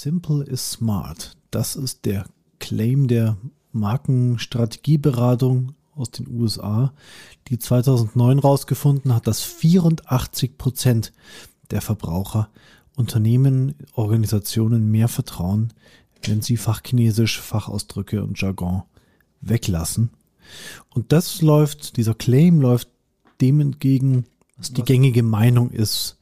Simple is smart. Das ist der Claim der Markenstrategieberatung aus den USA, die 2009 herausgefunden hat, dass 84 Prozent der Verbraucher Unternehmen, Organisationen mehr vertrauen, wenn sie Fachchinesisch, Fachausdrücke und Jargon weglassen. Und das läuft, dieser Claim läuft dem entgegen, was die gängige Meinung ist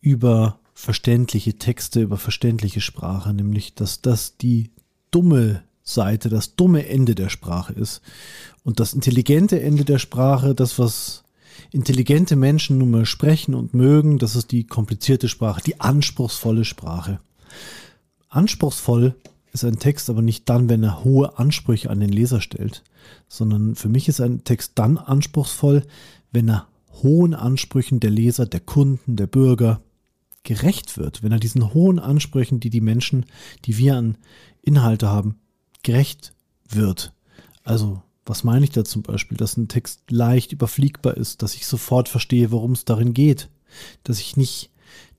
über verständliche Texte, über verständliche Sprache, nämlich dass das die dumme Seite, das dumme Ende der Sprache ist. Und das intelligente Ende der Sprache, das, was intelligente Menschen nun mal sprechen und mögen, das ist die komplizierte Sprache, die anspruchsvolle Sprache. Anspruchsvoll ist ein Text aber nicht dann, wenn er hohe Ansprüche an den Leser stellt, sondern für mich ist ein Text dann anspruchsvoll, wenn er hohen Ansprüchen der Leser, der Kunden, der Bürger gerecht wird, wenn er diesen hohen Ansprüchen, die die Menschen, die wir an Inhalte haben, gerecht wird. Also, was meine ich da zum Beispiel? Dass ein Text leicht überfliegbar ist, dass ich sofort verstehe, worum es darin geht, dass ich nicht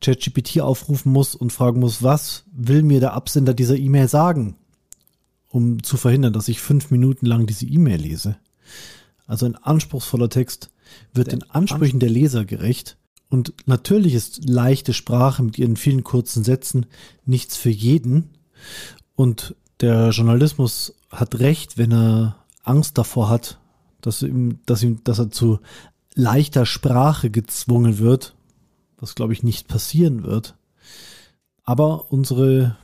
ChatGPT aufrufen muss und fragen muss, was will mir der Absender dieser E-Mail sagen, um zu verhindern, dass ich fünf Minuten lang diese E-Mail lese. Also ein anspruchsvoller Text wird den Ansprüchen der Leser gerecht. Und natürlich ist leichte Sprache mit ihren vielen kurzen Sätzen nichts für jeden. Und der Journalismus hat recht, wenn er Angst davor hat, dass ihm, dass ihm, dass er zu leichter Sprache gezwungen wird, was glaube ich nicht passieren wird. Aber unsere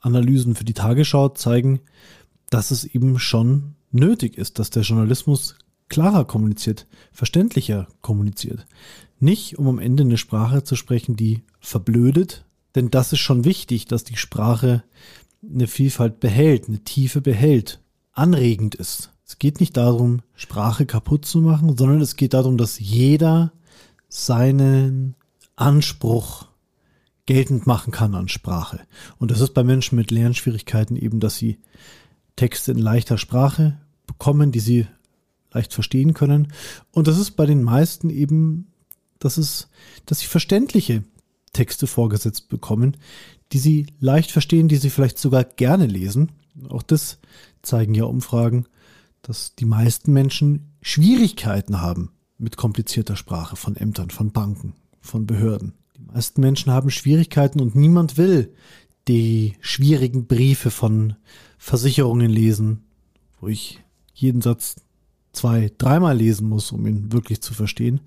Analysen für die Tagesschau zeigen, dass es eben schon nötig ist, dass der Journalismus klarer kommuniziert, verständlicher kommuniziert. Nicht, um am Ende eine Sprache zu sprechen, die verblödet, denn das ist schon wichtig, dass die Sprache eine Vielfalt behält, eine Tiefe behält, anregend ist. Es geht nicht darum, Sprache kaputt zu machen, sondern es geht darum, dass jeder seinen Anspruch geltend machen kann an Sprache. Und das ist bei Menschen mit Lernschwierigkeiten eben, dass sie Texte in leichter Sprache bekommen, die sie leicht verstehen können. Und das ist bei den meisten eben, dass es, dass sie verständliche Texte vorgesetzt bekommen, die sie leicht verstehen, die sie vielleicht sogar gerne lesen. Auch das zeigen ja Umfragen, dass die meisten Menschen Schwierigkeiten haben mit komplizierter Sprache von Ämtern, von Banken, von Behörden. Die meisten Menschen haben Schwierigkeiten und niemand will die schwierigen Briefe von Versicherungen lesen, wo ich jeden Satz zwei, dreimal lesen muss, um ihn wirklich zu verstehen.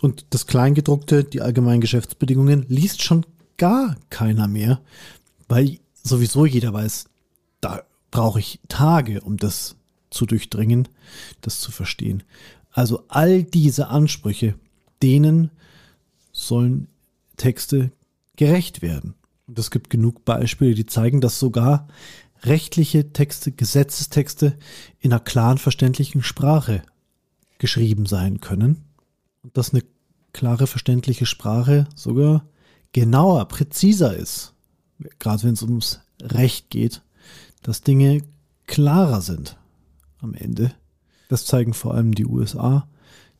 Und das Kleingedruckte, die allgemeinen Geschäftsbedingungen, liest schon gar keiner mehr, weil sowieso jeder weiß, da brauche ich Tage, um das zu durchdringen, das zu verstehen. Also all diese Ansprüche, denen sollen Texte gerecht werden. Und es gibt genug Beispiele, die zeigen, dass sogar rechtliche Texte, Gesetzestexte in einer klaren, verständlichen Sprache geschrieben sein können. Und dass eine klare, verständliche Sprache sogar genauer, präziser ist, gerade wenn es ums Recht geht, dass Dinge klarer sind am Ende. Das zeigen vor allem die USA,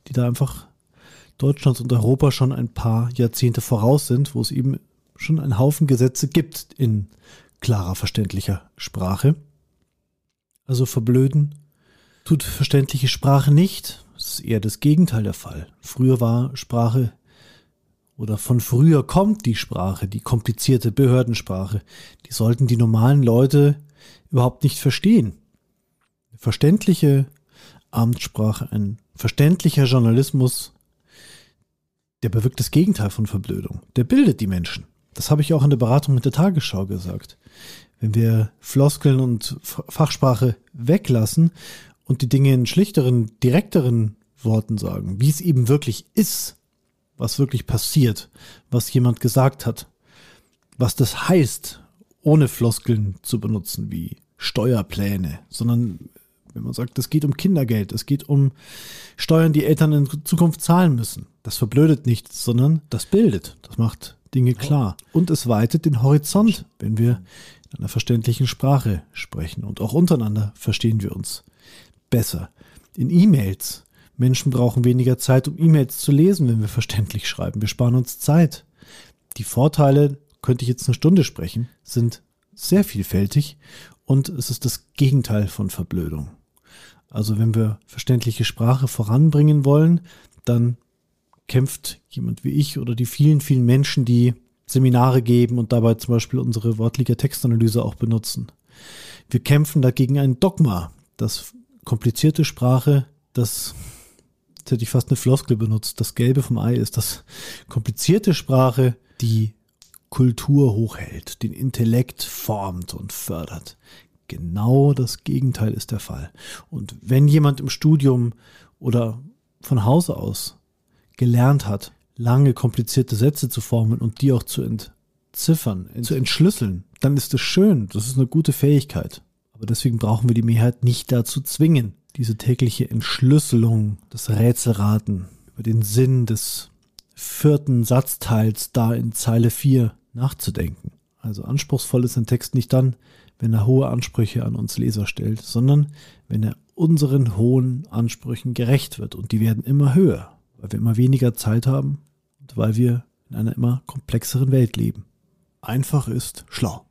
die da einfach Deutschland und Europa schon ein paar Jahrzehnte voraus sind, wo es eben schon einen Haufen Gesetze gibt in klarer, verständlicher Sprache. Also verblöden tut verständliche Sprache nicht. Ist eher das Gegenteil der Fall. Früher war Sprache oder von früher kommt die Sprache, die komplizierte Behördensprache. Die sollten die normalen Leute überhaupt nicht verstehen. verständliche Amtssprache, ein verständlicher Journalismus, der bewirkt das Gegenteil von Verblödung. Der bildet die Menschen. Das habe ich auch in der Beratung mit der Tagesschau gesagt. Wenn wir Floskeln und Fachsprache weglassen und die Dinge in schlichteren, direkteren Worten sagen, wie es eben wirklich ist, was wirklich passiert, was jemand gesagt hat, was das heißt, ohne Floskeln zu benutzen wie Steuerpläne, sondern wenn man sagt, es geht um Kindergeld, es geht um Steuern, die Eltern in Zukunft zahlen müssen. Das verblödet nichts, sondern das bildet, das macht Dinge klar. Und es weitet den Horizont, wenn wir in einer verständlichen Sprache sprechen. Und auch untereinander verstehen wir uns besser. In E-Mails. Menschen brauchen weniger Zeit, um E-Mails zu lesen, wenn wir verständlich schreiben. Wir sparen uns Zeit. Die Vorteile, könnte ich jetzt eine Stunde sprechen, sind sehr vielfältig und es ist das Gegenteil von Verblödung. Also wenn wir verständliche Sprache voranbringen wollen, dann kämpft jemand wie ich oder die vielen, vielen Menschen, die Seminare geben und dabei zum Beispiel unsere wortliche Textanalyse auch benutzen. Wir kämpfen dagegen ein Dogma, das komplizierte Sprache, das jetzt hätte ich fast eine Floskel benutzt, das Gelbe vom Ei ist, dass komplizierte Sprache die Kultur hochhält, den Intellekt formt und fördert. Genau das Gegenteil ist der Fall. Und wenn jemand im Studium oder von Hause aus gelernt hat, lange komplizierte Sätze zu formen und die auch zu entziffern, zu entschlüsseln, dann ist es schön. Das ist eine gute Fähigkeit. Aber deswegen brauchen wir die Mehrheit nicht dazu zwingen, diese tägliche Entschlüsselung, das Rätselraten über den Sinn des vierten Satzteils da in Zeile 4 nachzudenken. Also anspruchsvoll ist ein Text nicht dann, wenn er hohe Ansprüche an uns Leser stellt, sondern wenn er unseren hohen Ansprüchen gerecht wird. Und die werden immer höher, weil wir immer weniger Zeit haben und weil wir in einer immer komplexeren Welt leben. Einfach ist schlau.